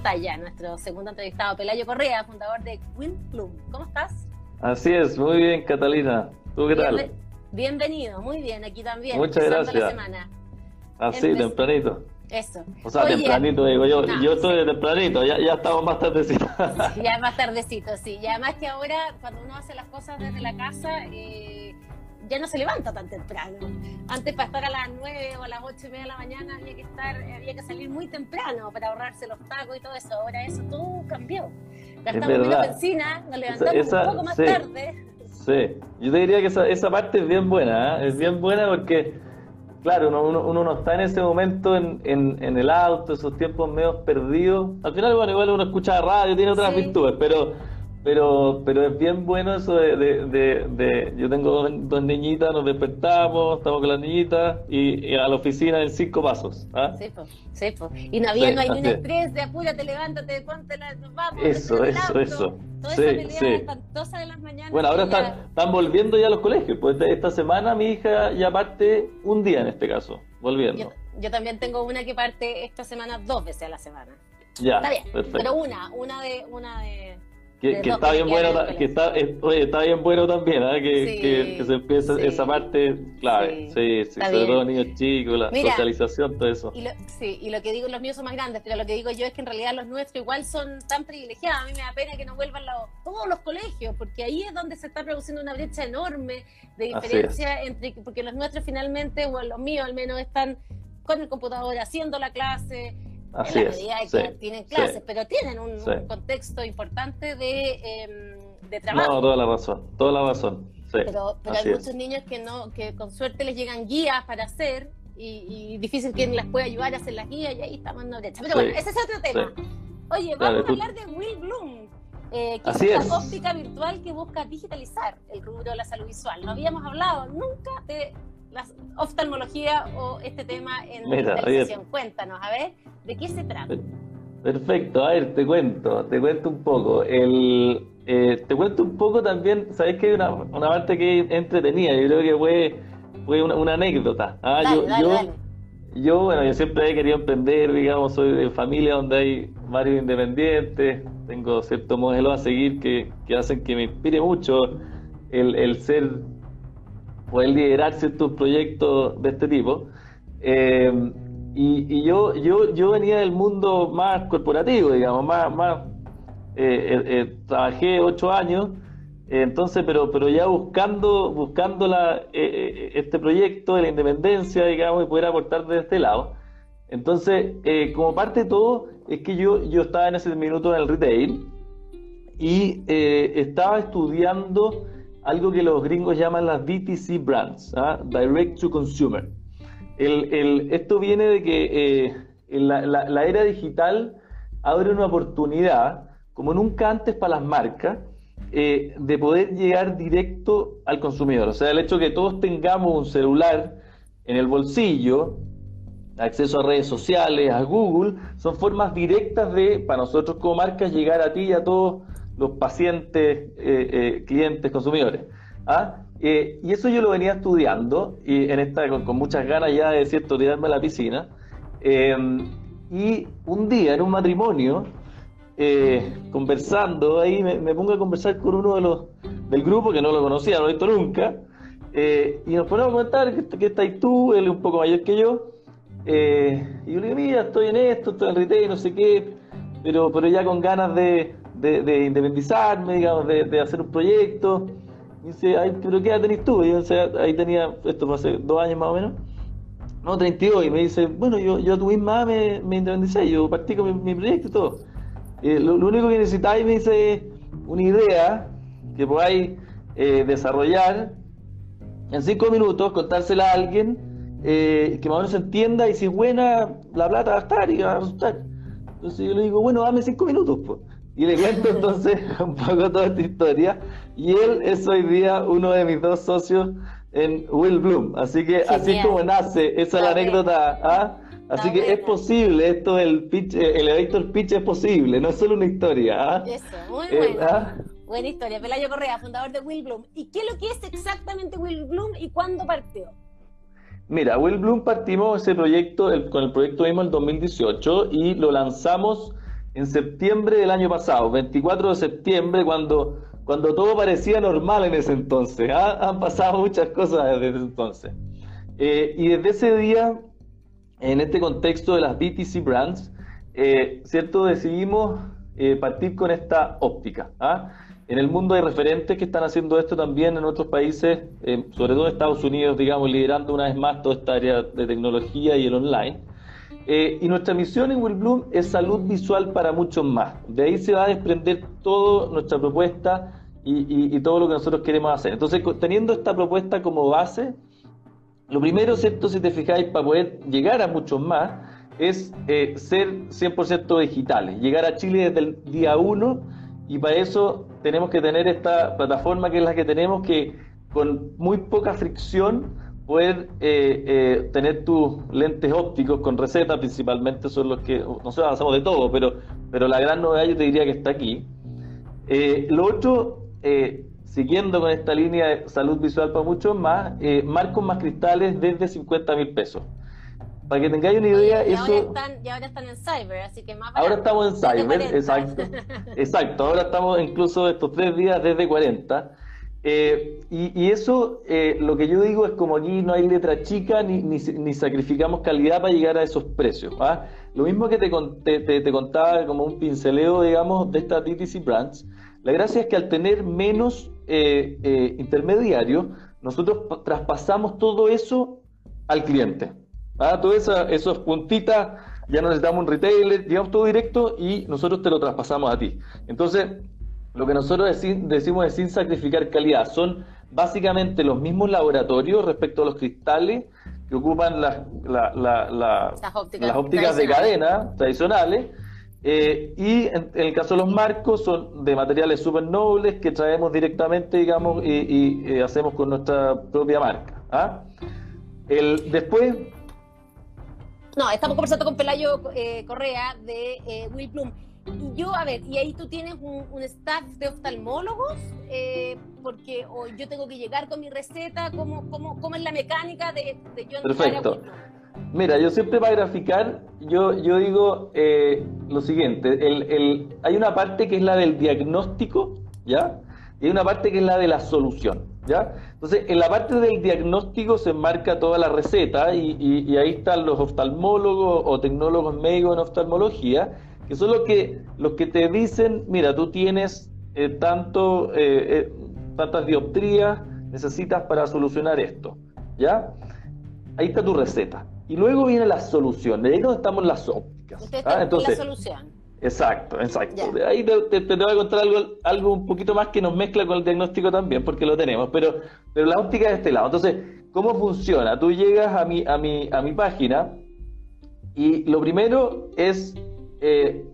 pantalla nuestro segundo entrevistado, Pelayo Correa, fundador de Bloom. ¿Cómo estás? Así es, muy bien, Catalina. ¿Tú qué tal? Bienvenido, muy bien, aquí también. Muchas gracias. La semana. Así, tempranito. Eso. O sea, tempranito digo yo. yo estoy de tempranito, ya, ya estamos más tardecito. Sí, ya más tardecito, sí. Y además que ahora, cuando uno hace las cosas desde la casa, eh, ya no se levanta tan temprano. Antes para estar a las 9 o a las 8 y media de la mañana había que estar, había que salir muy temprano para ahorrarse los tacos y todo eso. Ahora eso todo cambió. Gastamos menos benzina, nos levantamos un poco más tarde. Sí, yo te diría que esa, esa parte es bien buena, ¿eh? es bien buena porque, claro, uno, uno, no está en ese momento en, en, en, el auto, esos tiempos medio perdidos. Al final, bueno, igual uno escucha radio, tiene otras virtudes, pero pero, pero es bien bueno eso de, de, de, yo tengo dos, niñitas, nos despertamos, estamos con las niñitas y, a la oficina en cinco pasos. ¿ah? Sí, pues, sí, pues. Y no había, no hay ni un estrés de apúrate, levántate, ponte la, vamos. Eso, eso, eso. Toda sí, esa sí. espantosa de las mañanas. Bueno, ahora están, están volviendo ya a los colegios, pues esta semana mi hija ya parte un día en este caso, volviendo. Yo, yo también tengo una que parte esta semana dos veces a la semana. Ya, está bien, perfecto. pero una, una de, una de que, está bien bueno, que está, oye, está bien bueno también, ¿eh? que, que, se empieza esa parte clave, sí, sí, sobre todo niños chicos, la socialización, todo eso. Y lo, sí, y lo que digo, los míos son más grandes, pero lo que digo yo es que en realidad los nuestros igual son tan privilegiados, a mí me da pena que no vuelvan todos los colegios, porque ahí es donde se está produciendo una brecha enorme de diferencia entre, porque los nuestros finalmente, o los míos al menos, están con el computador haciendo la clase, Así en la medida que tienen clases, pero tienen un, contexto importante de, em, de, trabajo. No, toda la razón, toda la razón. pero, pero hay muchos niños que no, que con suerte les llegan guías para hacer y, difícil que les pueda ayudar a hacer las guías y ahí estamos en una brecha. Pero bueno, ese es otro tema. Oye, vamos a hablar de Will Bloom. Eh, que es una óptica virtual que busca digitalizar el rubro de la salud visual. No habíamos hablado nunca de la oftalmología o este tema en la televisión. Cuéntanos, a ver, ¿de qué se trata? Perfecto, a ver, te cuento, te cuento un poco. El, eh, te cuento un poco también, sabes que hay una, una parte que entretenida, yo creo que fue, fue una, anécdota. Ah, yo, yo, yo, bueno, yo siempre he querido emprender, digamos, soy de familia donde hay varios independientes, tengo cierto modelo a seguir que, que hacen que me inspire mucho el, el ser poder liderar ciertos proyectos de este tipo. Eh, y, yo, yo, yo venía del mundo más corporativo, digamos, más, más eh, eh, trabajé ocho años, entonces, pero, pero ya buscando, buscando la, este proyecto de la independencia, digamos, y poder aportar de este lado. Entonces, como parte de todo, es que yo, yo estaba en ese minuto en el retail y estaba estudiando algo que los gringos llaman las DTC brands, ¿ah? Direct to Consumer. Esto viene de que eh, la, era digital abre una oportunidad, como nunca antes para las marcas, eh, de poder llegar directo al consumidor. O sea, el hecho de que todos tengamos un celular en el bolsillo, acceso a redes sociales, a Google, son formas directas de, para nosotros como marcas, llegar a ti y a todos los pacientes, eh, eh, clientes, consumidores. ¿ah? Eh, y eso yo lo venía estudiando y en esta con, muchas ganas ya de cierto tirarme a la piscina. y un día en un matrimonio, conversando ahí, me, pongo a conversar con uno de los del grupo que no lo conocía, no lo he visto nunca, y nos ponemos a comentar que, que estáis tú, él es un poco mayor que yo. y yo le digo, mira, estoy en esto, estoy en retail, no sé qué, pero, pero ya con ganas de, de, independizarme, digamos, de, hacer un proyecto. Y dice, Ay, pero ¿qué edad tenés tú? Y yo, ahí tenía, esto fue hace dos años más o menos, no, 32, y me dice, bueno, yo, yo a tu misma me, me independicé, yo partí con mi, proyecto y todo. lo, único que necesitáis, me dice, una idea que podáis eh, desarrollar en cinco minutos, contársela a alguien eh, que más o menos entienda y si es buena, la plata va a estar y va a resultar. Entonces yo le digo, bueno, dame cinco minutos, pues. Y le cuento entonces un poco toda esta historia. Y él es hoy día uno de mis dos socios en Will Bloom. Así que así como nace, esa es la anécdota. ¿ah? Así que es posible, esto el pitch, eh, el el pitch es posible, no es solo una historia. ¿ah? Eso, muy eh, bueno. ¿ah? Buena historia. Pelayo Correa, fundador de Will Bloom. ¿Y qué es lo que es exactamente Will Bloom y cuándo partió? Mira, Will Bloom partimos ese proyecto, con el proyecto mismo en el 2018 y lo lanzamos en septiembre del año pasado, 24 de septiembre, cuando, cuando todo parecía normal en ese entonces. ¿ah? Han pasado muchas cosas desde entonces. Eh, y desde ese día, en este contexto de las BTC Brands, eh, ¿cierto? Decidimos eh, partir con esta óptica. ¿ah? En el mundo hay referentes que están haciendo esto también en otros países, sobre todo Estados Unidos, digamos, liderando una vez más toda esta área de tecnología y el online. Eh, y nuestra misión en Will Bloom es salud visual para muchos más. De ahí se va a desprender toda nuestra propuesta y, todo lo que nosotros queremos hacer. Entonces, teniendo esta propuesta como base, lo primero, ¿cierto? Si te fijáis, para poder llegar a muchos más, es eh, ser 100% digitales, llegar a Chile desde el día 1 y para eso tenemos que tener esta plataforma que es la que tenemos que con muy poca fricción poder eh, eh, tener tus lentes ópticos con receta principalmente son los que, no sé, avanzamos de todo, pero, pero la gran novedad yo te diría que está aquí. Eh, lo otro, siguiendo con esta línea de salud visual para muchos más, marcos más cristales desde 50 mil pesos. Para que tengáis una idea, y eso... Ahora están, y ahora están en cyber, así que más Ahora estamos en cyber, exacto. exacto, ahora estamos incluso estos tres días desde 40. Eh, y, eso, eh, lo que yo digo es como aquí no hay letra chica ni, ni, sacrificamos calidad para llegar a esos precios. ¿ah? Lo mismo que te, te, te, contaba como un pinceleo, digamos, de estas DTC Brands, la gracia es que al tener menos eh, intermediarios, nosotros traspasamos todo eso al cliente. ¿ah? Todas esas puntitas, ya no necesitamos un retailer, llevamos todo directo y nosotros te lo traspasamos a ti. Entonces, lo que nosotros decimos es sin sacrificar calidad. Son básicamente los mismos laboratorios respecto a los cristales que ocupan las, ópticas, de cadena tradicionales. Eh, y en, el caso de los marcos son de materiales súper nobles que traemos directamente, digamos, y, eh, hacemos con nuestra propia marca. ¿ah? El, después... No, estamos conversando con Pelayo eh, Correa de Will Plum. Y yo, a ver, y ahí tú tienes un, staff de oftalmólogos, eh, porque o yo tengo que llegar con mi receta, ¿cómo, cómo, cómo es la mecánica de, de yo Perfecto. Mira, yo siempre para graficar, yo, yo digo eh, lo siguiente, el, el, hay una parte que es la del diagnóstico, ¿ya? Y hay una parte que es la de la solución, ¿ya? Entonces, en la parte del diagnóstico se enmarca toda la receta y, y ahí están los oftalmólogos o tecnólogos médicos en oftalmología, que son los que, los que te dicen, mira, tú tienes eh, tanto, eh, eh, tantas dioptrías, necesitas para solucionar esto, ¿ya? Ahí está tu receta. Y luego viene la solución, de ahí donde estamos las ópticas. ¿ah? Entonces, la solución. Exacto, exacto. Ahí te, te, voy a contar algo, algo un poquito más que nos mezcla con el diagnóstico también, porque lo tenemos, pero, pero la óptica es de este lado. Entonces, ¿cómo funciona? Tú llegas a mi, a mi, a mi página y lo primero es eh,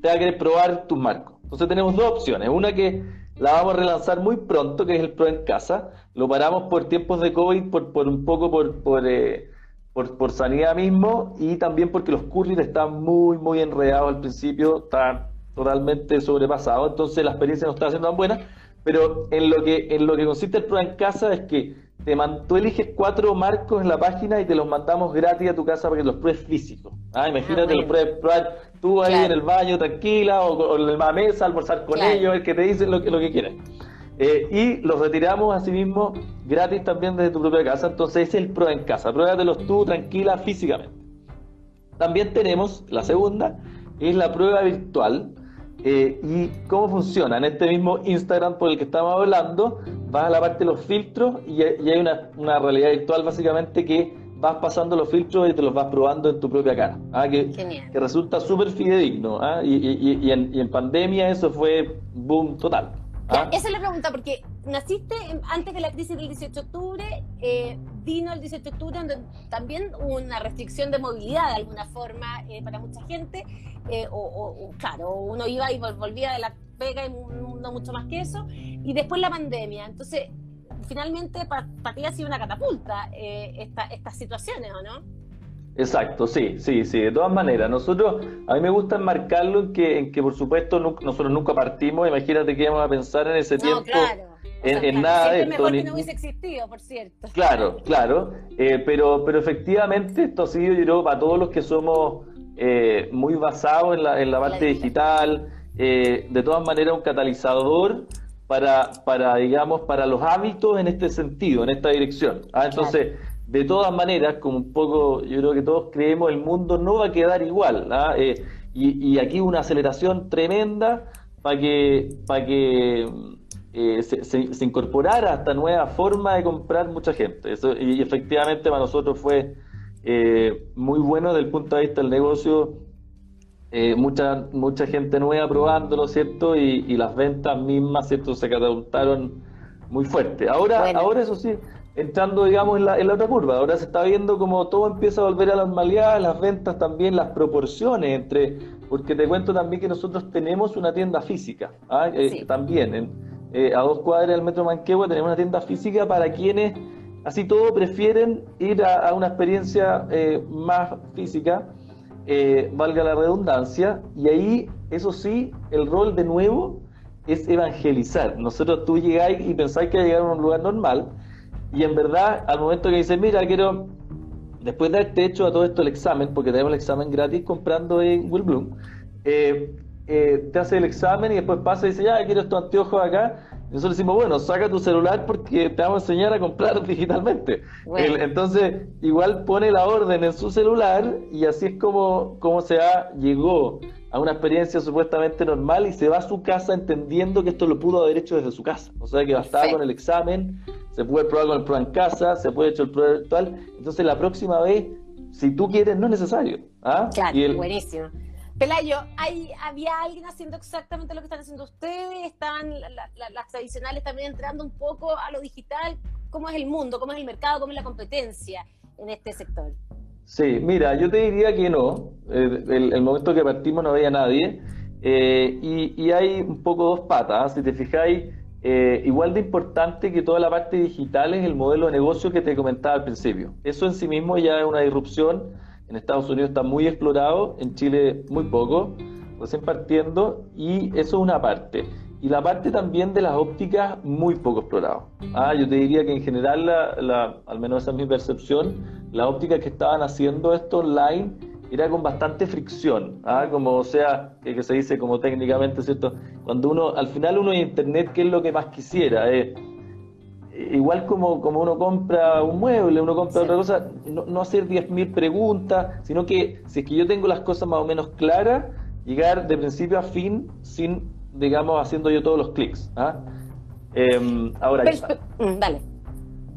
te va a querer probar tus marcos. Entonces tenemos dos opciones. Una que la vamos a relanzar muy pronto, que es el Pro en casa. Lo paramos por tiempos de COVID, por, por un poco por, por, eh, por, sanidad mismo y también porque los curris están muy, muy enredados al principio, están totalmente sobrepasados. Entonces la experiencia no está siendo tan buena. Pero en lo que, en lo que consiste el Pro en casa es que te tú eliges cuatro marcos en la página y te los mandamos gratis a tu casa para que los pruebes físicos. Ah, imagínate, ah, los pruebes tú ahí en el baño tranquila o, en la mesa, almorzar con ellos, el que te dice lo que, lo que quieras. Eh, y los retiramos asimismo gratis también desde tu propia casa. Entonces es el prueba en casa. Pruébatelos tú tranquila físicamente. También tenemos la segunda, es la prueba virtual eh, ¿Y cómo funciona? En este mismo Instagram por el que estamos hablando, vas a la parte de los filtros y, hay una, una, realidad virtual básicamente que vas pasando los filtros y te los vas probando en tu propia cara. ¿ah? Que, que, resulta súper fidedigno. ¿ah? Y, y, y, en, y en pandemia eso fue boom total. ¿Ah? esa es la pregunta, porque naciste antes de la crisis del 18 de octubre, eh, vino el 18 de octubre donde también hubo una restricción de movilidad de alguna forma eh, para mucha gente, eh, o, claro, uno iba y volvía de la pega y no mucho más que eso, y después la pandemia. Entonces, finalmente para ti ha sido una catapulta esta, estas situaciones, ¿o no? Exacto, sí, sí, sí, de todas maneras. Nosotros, a mí me gusta enmarcarlo en que, en que por supuesto, nosotros nunca partimos, imagínate que íbamos a pensar en ese tiempo. En, nada de esto. que no hubiese existido, por cierto. Claro, claro, eh, pero, pero efectivamente esto ha sido, yo creo, para todos los que somos muy basado en la, en la parte digital, de todas maneras un catalizador para, para, digamos, para los hábitos en este sentido, en esta dirección. ¿ah? Entonces, de todas maneras, como un poco, yo creo que todos creemos, el mundo no va a quedar igual. ¿ah? Eh, y, aquí una aceleración tremenda para que, para que eh, se, se, incorporara esta nueva forma de comprar mucha gente. Eso, y efectivamente para nosotros fue eh, muy bueno desde el punto de vista del negocio eh, mucha, mucha gente nueva probándolo, ¿cierto? Y, las ventas mismas, ¿cierto? Se catapultaron muy fuerte. Ahora, ahora eso sí, entrando, digamos, en la, en la otra curva, ahora se está viendo como todo empieza a volver a la normalidad, las ventas también, las proporciones entre, porque te cuento también que nosotros tenemos una tienda física, ¿ah? eh, también, en, eh, a dos cuadras del Metro Manquehue tenemos una tienda física para quienes, así todo, prefieren ir a, a una experiencia más física eh, valga la redundancia, y ahí, eso sí, el rol de nuevo es evangelizar. Nosotros tú llegáis y pensáis que llegar a un lugar normal, y en verdad, al momento que dices, mira, quiero, después de haberte hecho a todo esto el examen, porque tenemos el examen gratis comprando en Will Bloom, eh, eh, te hace el examen y después pasa y dice, ya, quiero estos anteojos acá, nosotros decimos, bueno, saca tu celular porque te vamos a enseñar a comprar digitalmente. entonces, igual pone la orden en su celular y así es como, como se ha, llegó a una experiencia supuestamente normal y se va a su casa entendiendo que esto lo pudo haber hecho desde su casa. O sea que bastaba con el examen, se puede probar con el pro en casa, se puede hecho el pro virtual. Entonces la próxima vez, si tú quieres, no es necesario. ¿ah? Claro, buenísimo. Pelayo, ¿hay, ¿había alguien haciendo exactamente lo que están haciendo ustedes? ¿Estaban las tradicionales también entrando un poco a lo digital? ¿Cómo es el mundo? ¿Cómo es el mercado? ¿Cómo es la competencia en este sector? Sí, mira, yo te diría que no. El, el momento que partimos no había nadie. Eh, y, hay un poco dos patas. Si te fijáis, eh, igual de importante que toda la parte digital es el modelo de negocio que te comentaba al principio. Eso en sí mismo ya es una disrupción en Estados Unidos está muy explorado, en Chile muy poco, recién partiendo, y eso es una parte. Y la parte también de las ópticas, muy poco explorado. Ah, yo te diría que en general, la, al menos esa es mi percepción, las ópticas que estaban haciendo esto online era con bastante fricción, ¿ah? como sea, que, se dice como técnicamente, ¿cierto? Cuando uno, al final uno en internet, ¿qué es lo que más quisiera? Eh, igual como, como uno compra un mueble, uno compra otra cosa, no, no hacer 10.000 preguntas, sino que si es que yo tengo las cosas más o menos claras, llegar de principio a fin sin, digamos, haciendo yo todos los clics. ¿ah? Em, ahora, mm,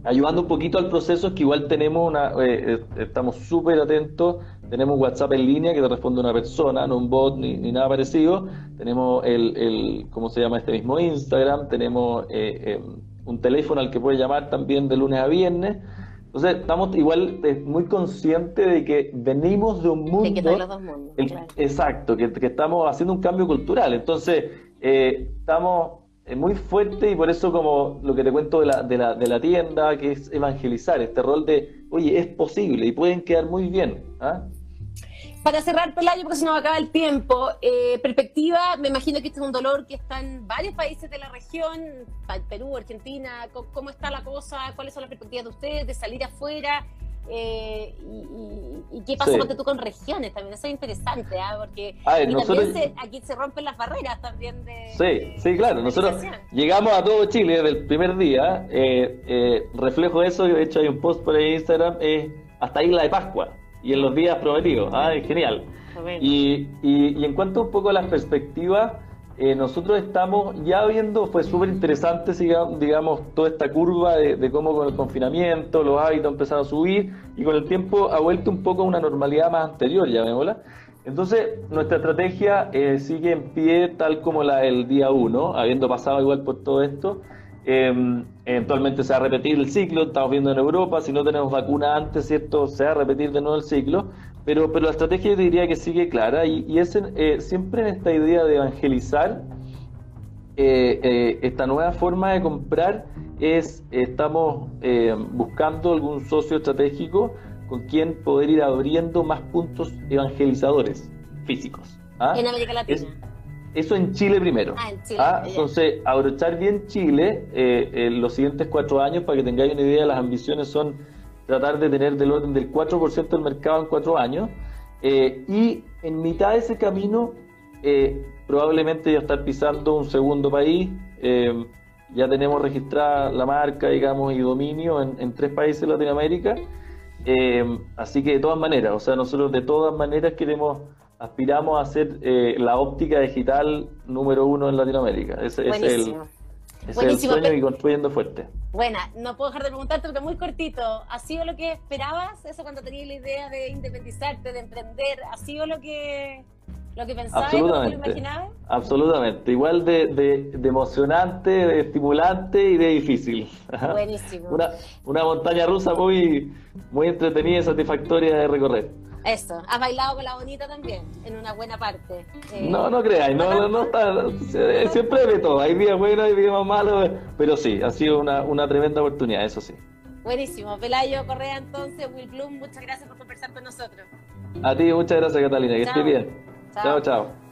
ayudando un poquito al proceso, es que igual tenemos una, eh, eh, estamos súper atentos, tenemos WhatsApp en línea que te responde una persona, no un bot ni, ni nada parecido, tenemos el, el, ¿cómo se llama este mismo Instagram? Tenemos... Eh, em, un teléfono al que puede llamar también de lunes a viernes. Entonces, estamos igual muy conscientes de que venimos de un mundo. los dos mundos, Exacto, que, estamos haciendo un cambio cultural. Entonces, eh, estamos eh, muy fuertes y por eso, como lo que te cuento de la, de, la, de la tienda, que es evangelizar, este rol de, oye, es posible y pueden quedar muy bien. ¿ah? Para cerrar, Pelayo, porque si no acaba el tiempo, eh, perspectiva, me imagino que este es un dolor que está en varios países de la región, Perú, Argentina, ¿cómo, está la cosa? ¿Cuáles son las perspectivas de ustedes de salir afuera? Eh, y, qué pasa tú con regiones también? Eso es interesante, ¿ah? porque aquí se rompen las barreras también de... Sí, sí, claro, nosotros llegamos a todo Chile desde el primer día, eh, reflejo de eso, de hecho hay un post por ahí en Instagram, hasta Isla de Pascua y en los días prometidos. Ah, es genial. Y, y, en cuanto un poco a las perspectivas, eh, nosotros estamos ya viendo, fue súper interesante, digamos, toda esta curva de, cómo con el confinamiento los hábitos empezaron a subir y con el tiempo ha vuelto un poco a una normalidad más anterior, ya vemos. Entonces, nuestra estrategia eh, sigue en pie tal como la del día 1, habiendo pasado igual por todo esto. Eh, eventualmente se va a repetir el ciclo, estamos viendo en Europa, si no tenemos vacuna antes, ¿cierto? Se va a repetir de nuevo el ciclo, pero, pero la estrategia yo diría que sigue clara y, y es eh, siempre en esta idea de evangelizar eh, eh, esta nueva forma de comprar es, estamos buscando algún socio estratégico con quien poder ir abriendo más puntos evangelizadores físicos. ¿ah? En América Latina. Eso en Chile primero. Ah, en Chile. Ah, entonces, abrochar bien Chile eh, en los siguientes cuatro años, para que tengáis una idea, las ambiciones son tratar de tener del orden del 4% del mercado en cuatro años. y en mitad de ese camino, probablemente ya estar pisando un segundo país. ya tenemos registrada la marca, digamos, y dominio en, en tres países de Latinoamérica. así que de todas maneras, o sea, nosotros de todas maneras queremos aspiramos a ser eh, la óptica digital número uno en Latinoamérica. Ese, es el, es el sueño y construyendo fuerte. Buena, no puedo dejar de preguntarte porque muy cortito. ¿Ha sido lo que esperabas? Eso cuando tenías la idea de independizarte, de emprender, ¿ha sido lo que, lo que pensabas y lo que imaginabas? Absolutamente. Igual de, de, emocionante, de estimulante y de difícil. Buenísimo. una, una montaña rusa muy, muy entretenida y satisfactoria de recorrer. Eso, has bailado con la bonita también, en una buena parte. Eh, no, no creáis, no, no, está, siempre de todo, hay días buenos, hay días más malos, pero sí, ha sido una, una tremenda oportunidad, eso sí. Buenísimo, Pelayo Correa entonces, Will Bloom, muchas gracias por conversar con nosotros. A ti, muchas gracias Catalina, que estés bien. chao. chao.